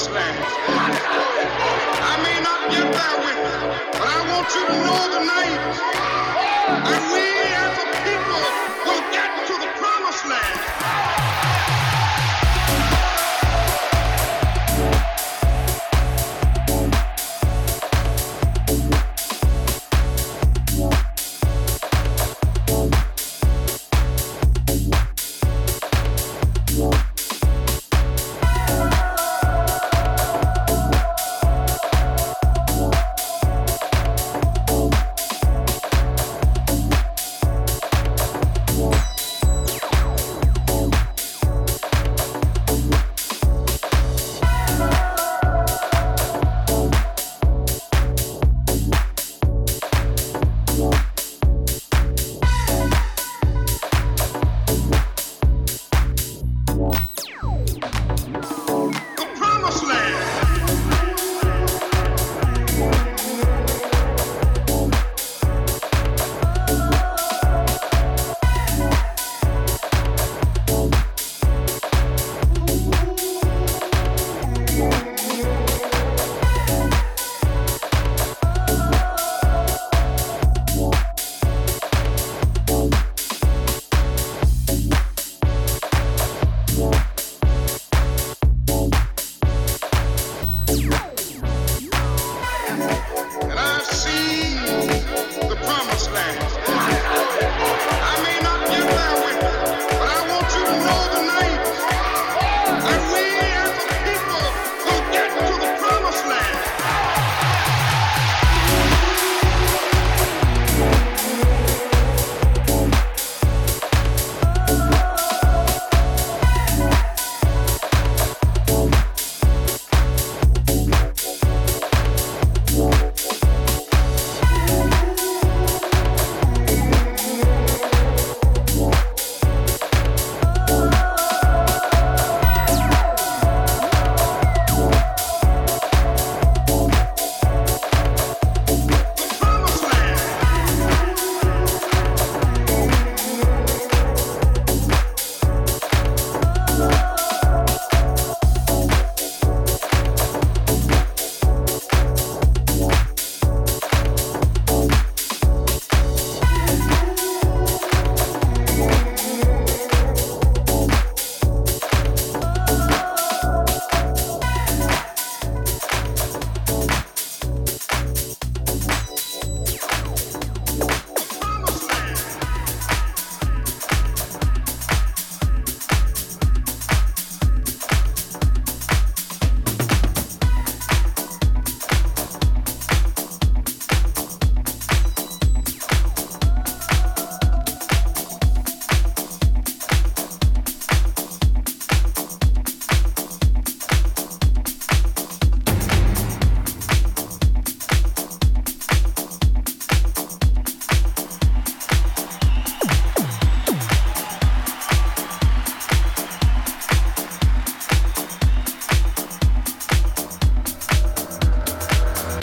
I may not get there with but I want you to know tonight that we as a people will get to the promised land.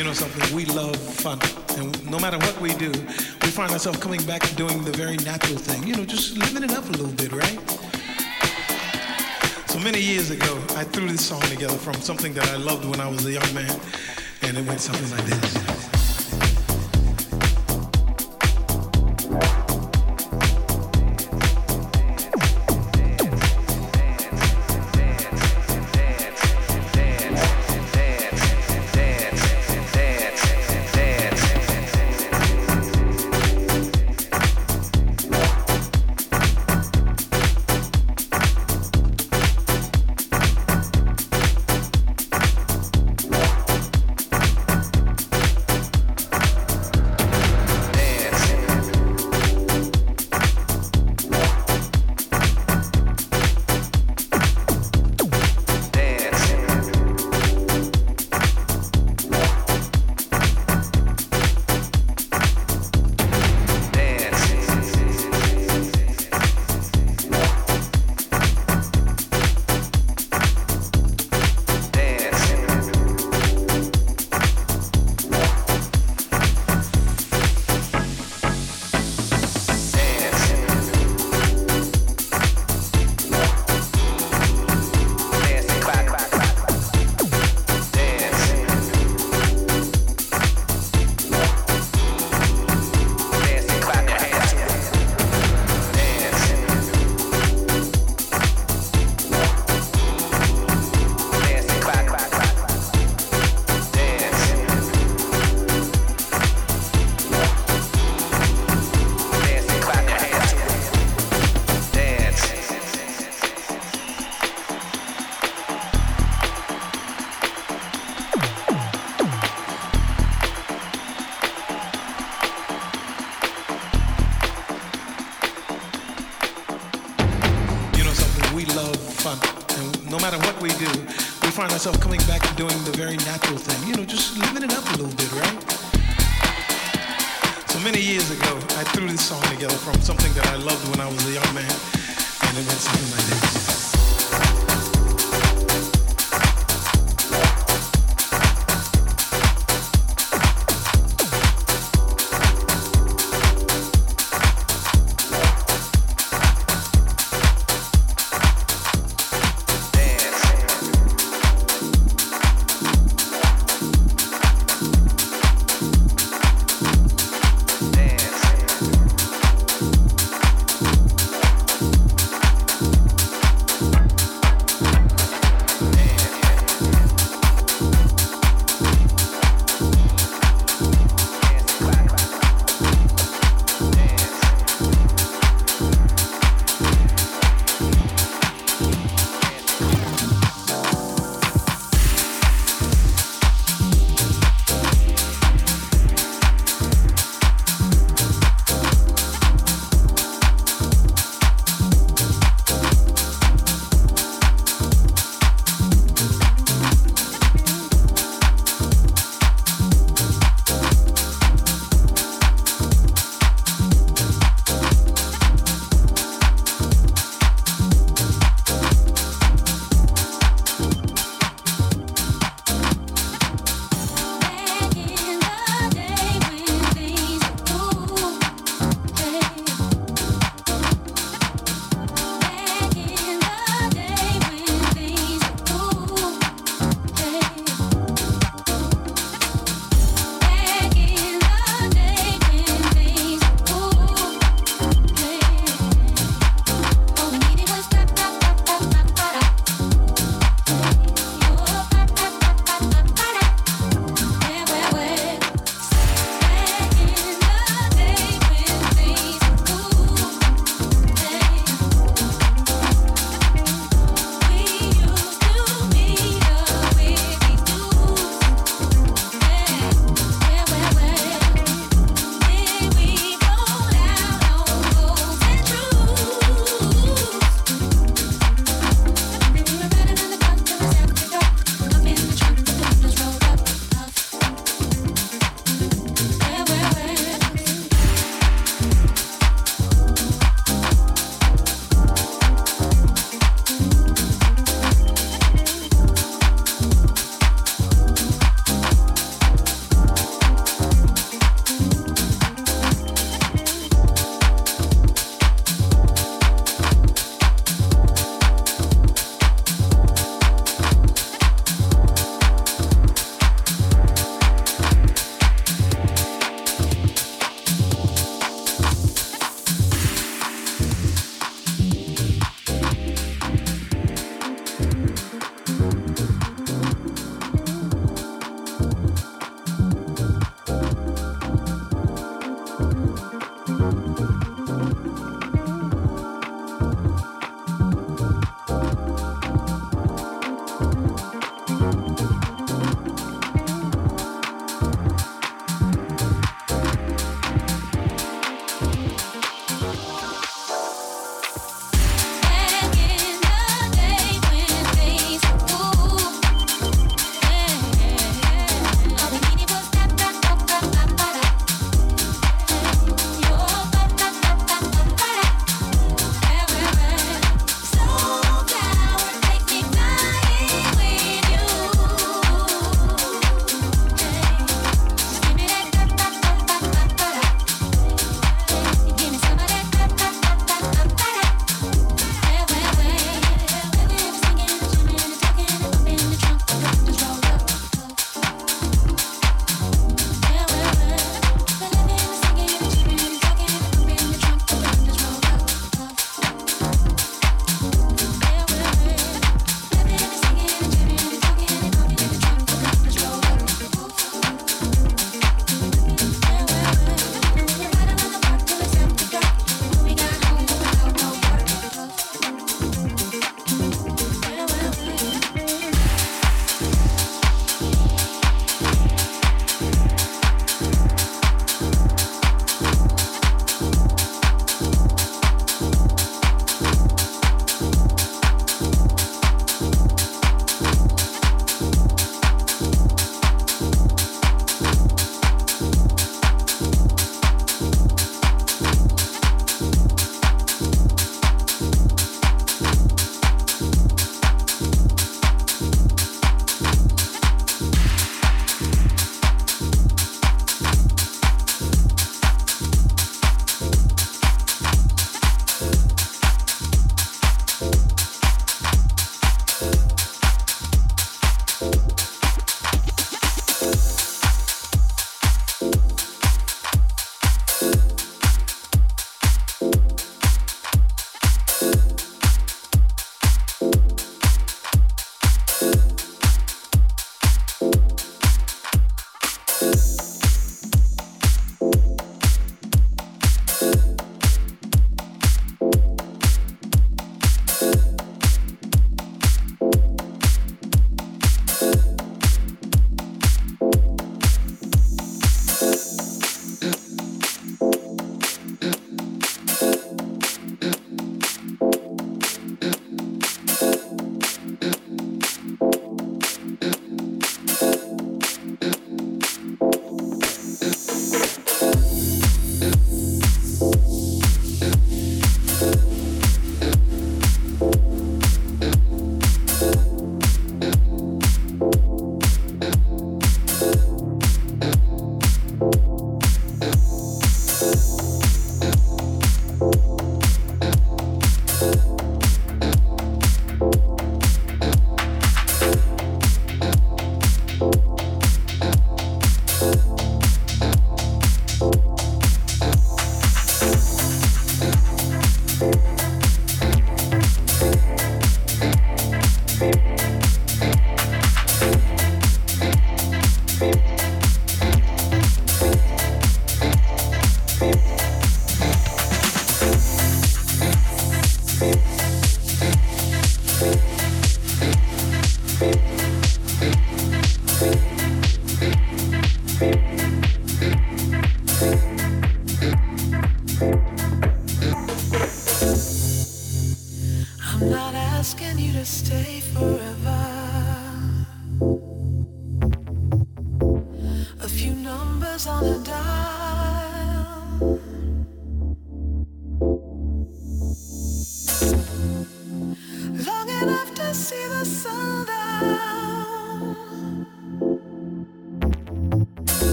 You know something? We love fun. And no matter what we do, we find ourselves coming back and doing the very natural thing. You know, just living it up a little bit, right? So many years ago, I threw this song together from something that I loved when I was a young man. And it went something like this.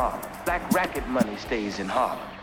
Harlem. Black racket money stays in Harlem.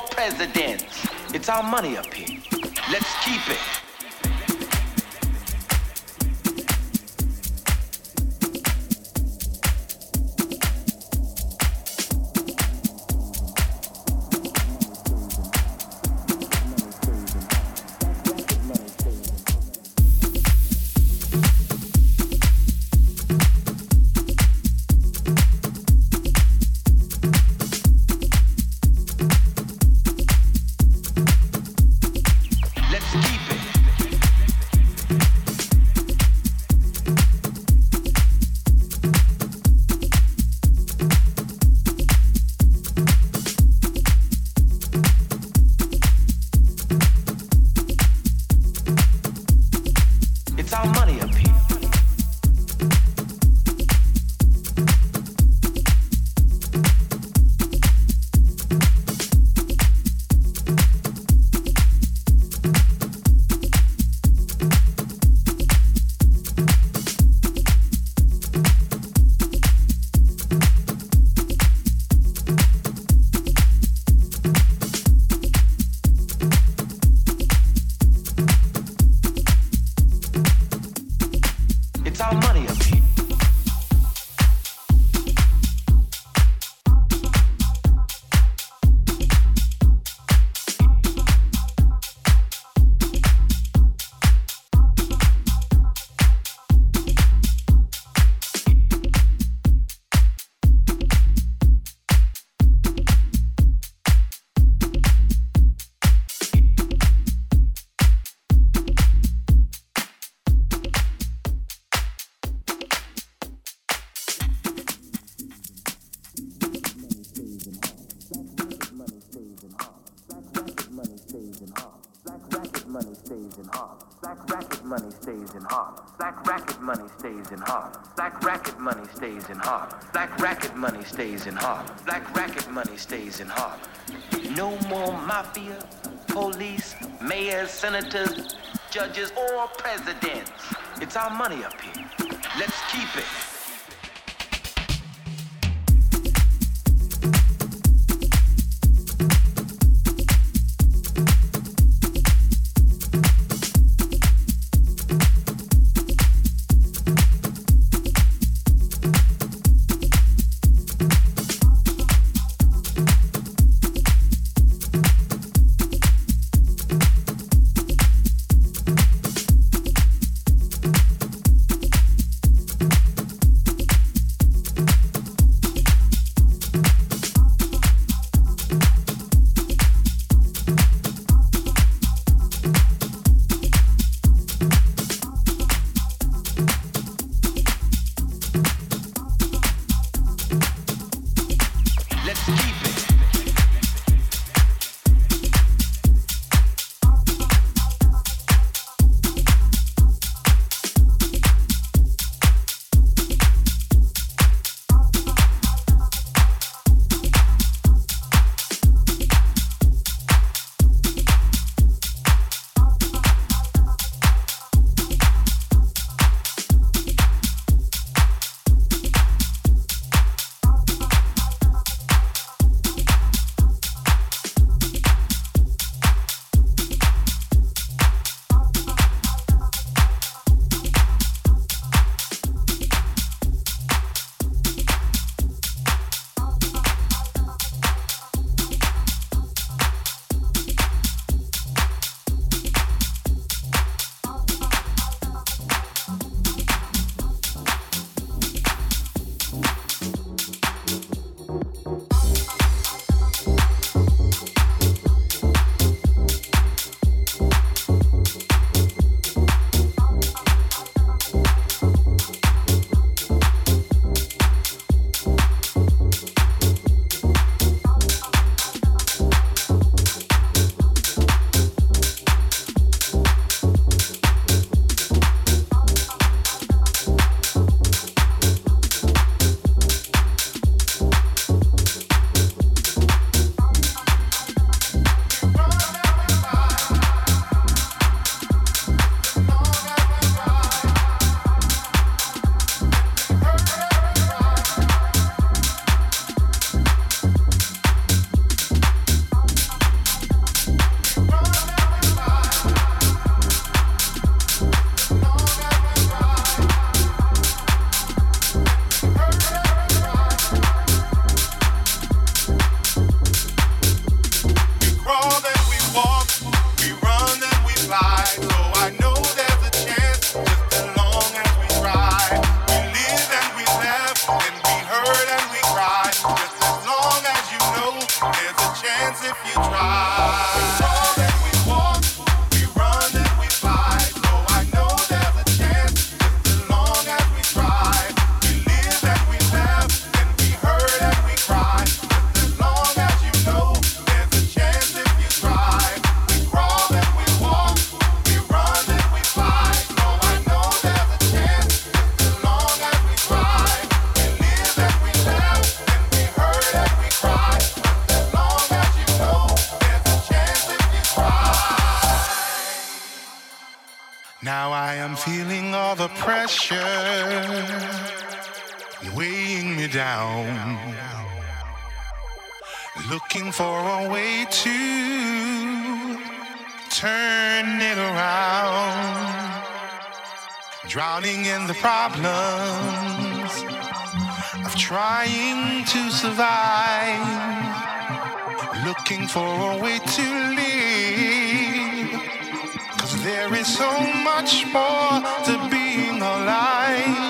Presidents. It's our money up here. Let's keep it. Stays in Harlem. Black racket money stays in Harlem. Black racket money stays in Harlem. Black racket money stays in Harlem. No more mafia, police, mayors, senators, judges, or presidents. It's our money up here. Let's keep it. Pressure weighing me down. Looking for a way to turn it around. Drowning in the problems of trying to survive. Looking for a way to live. There is so much more to being alive.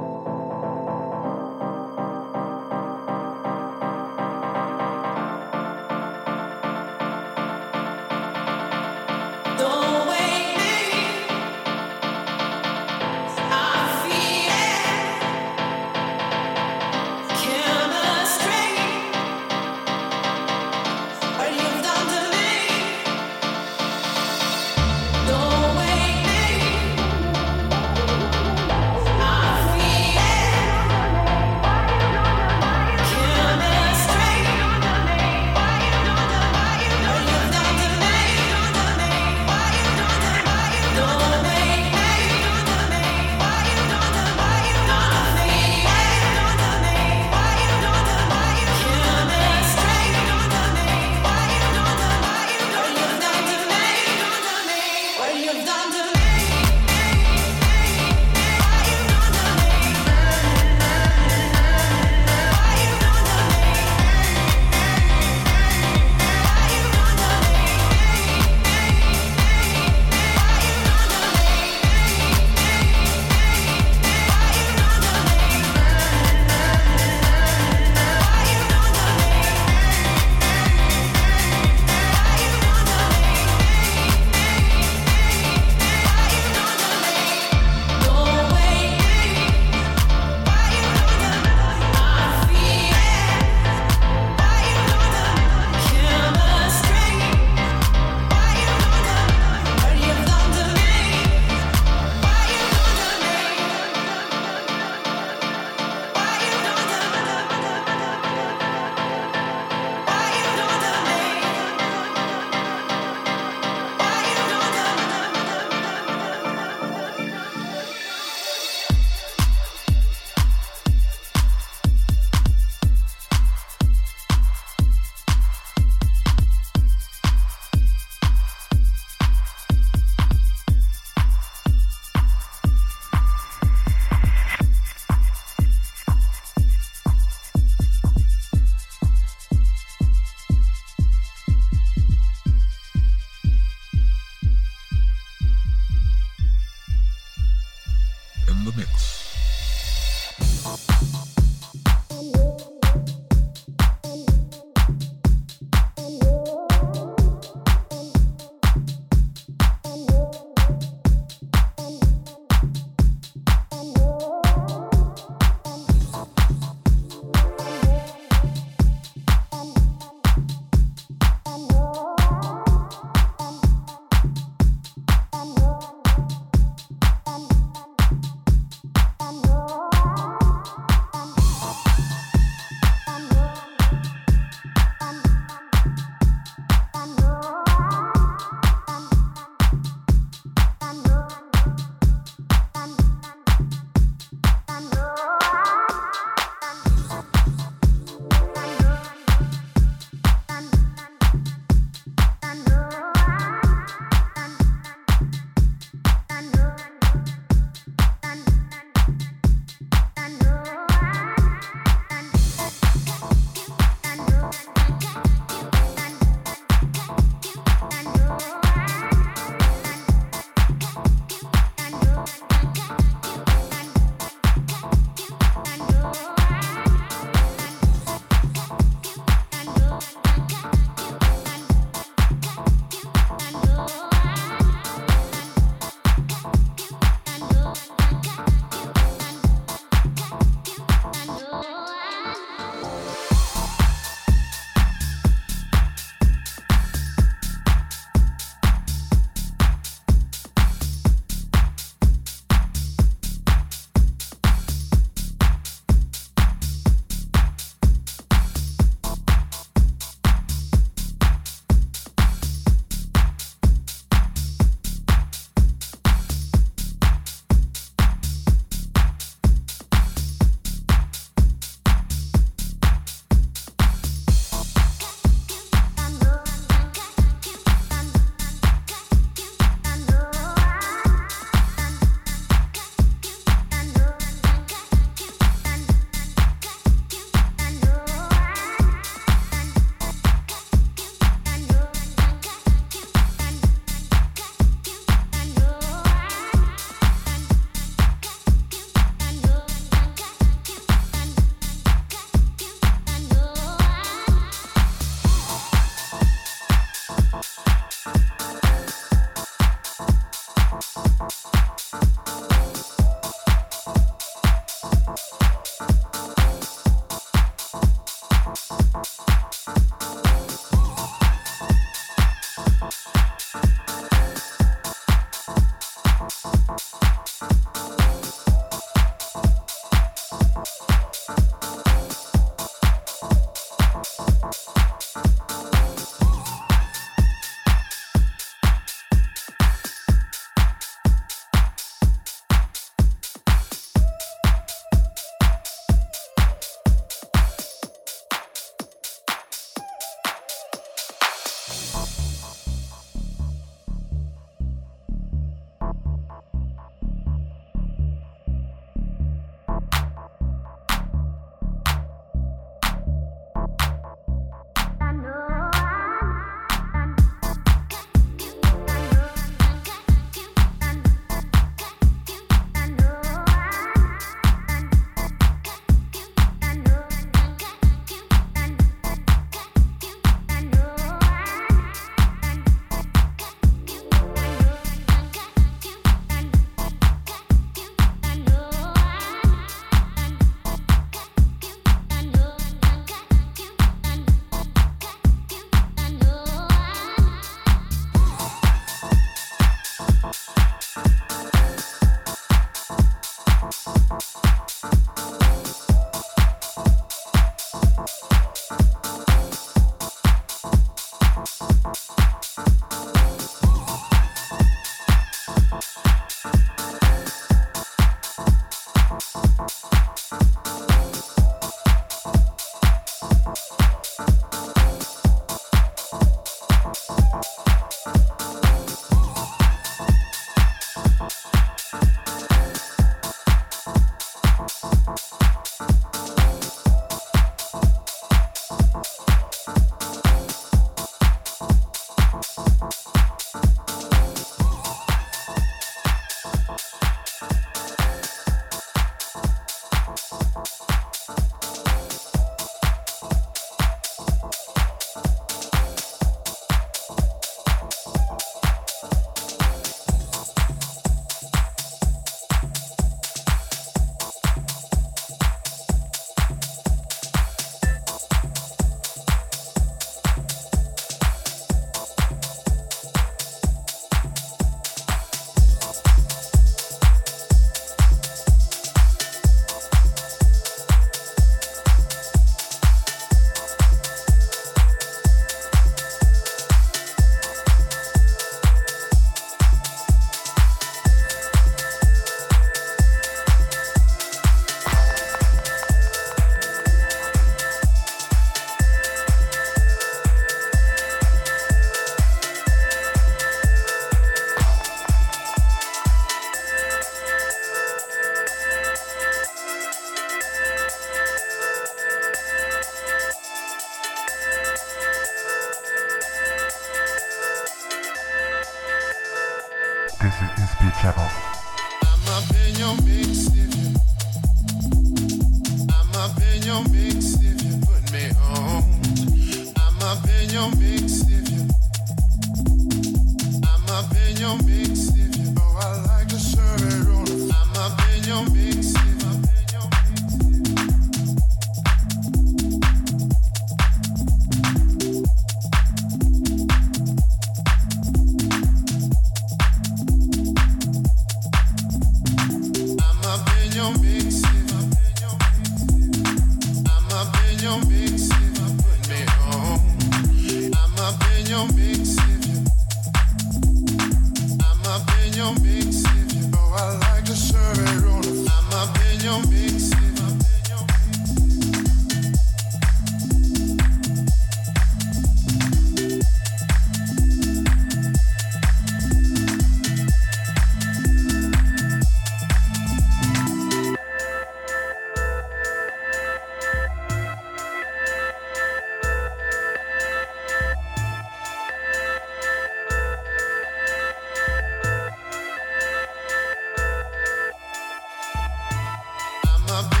I'm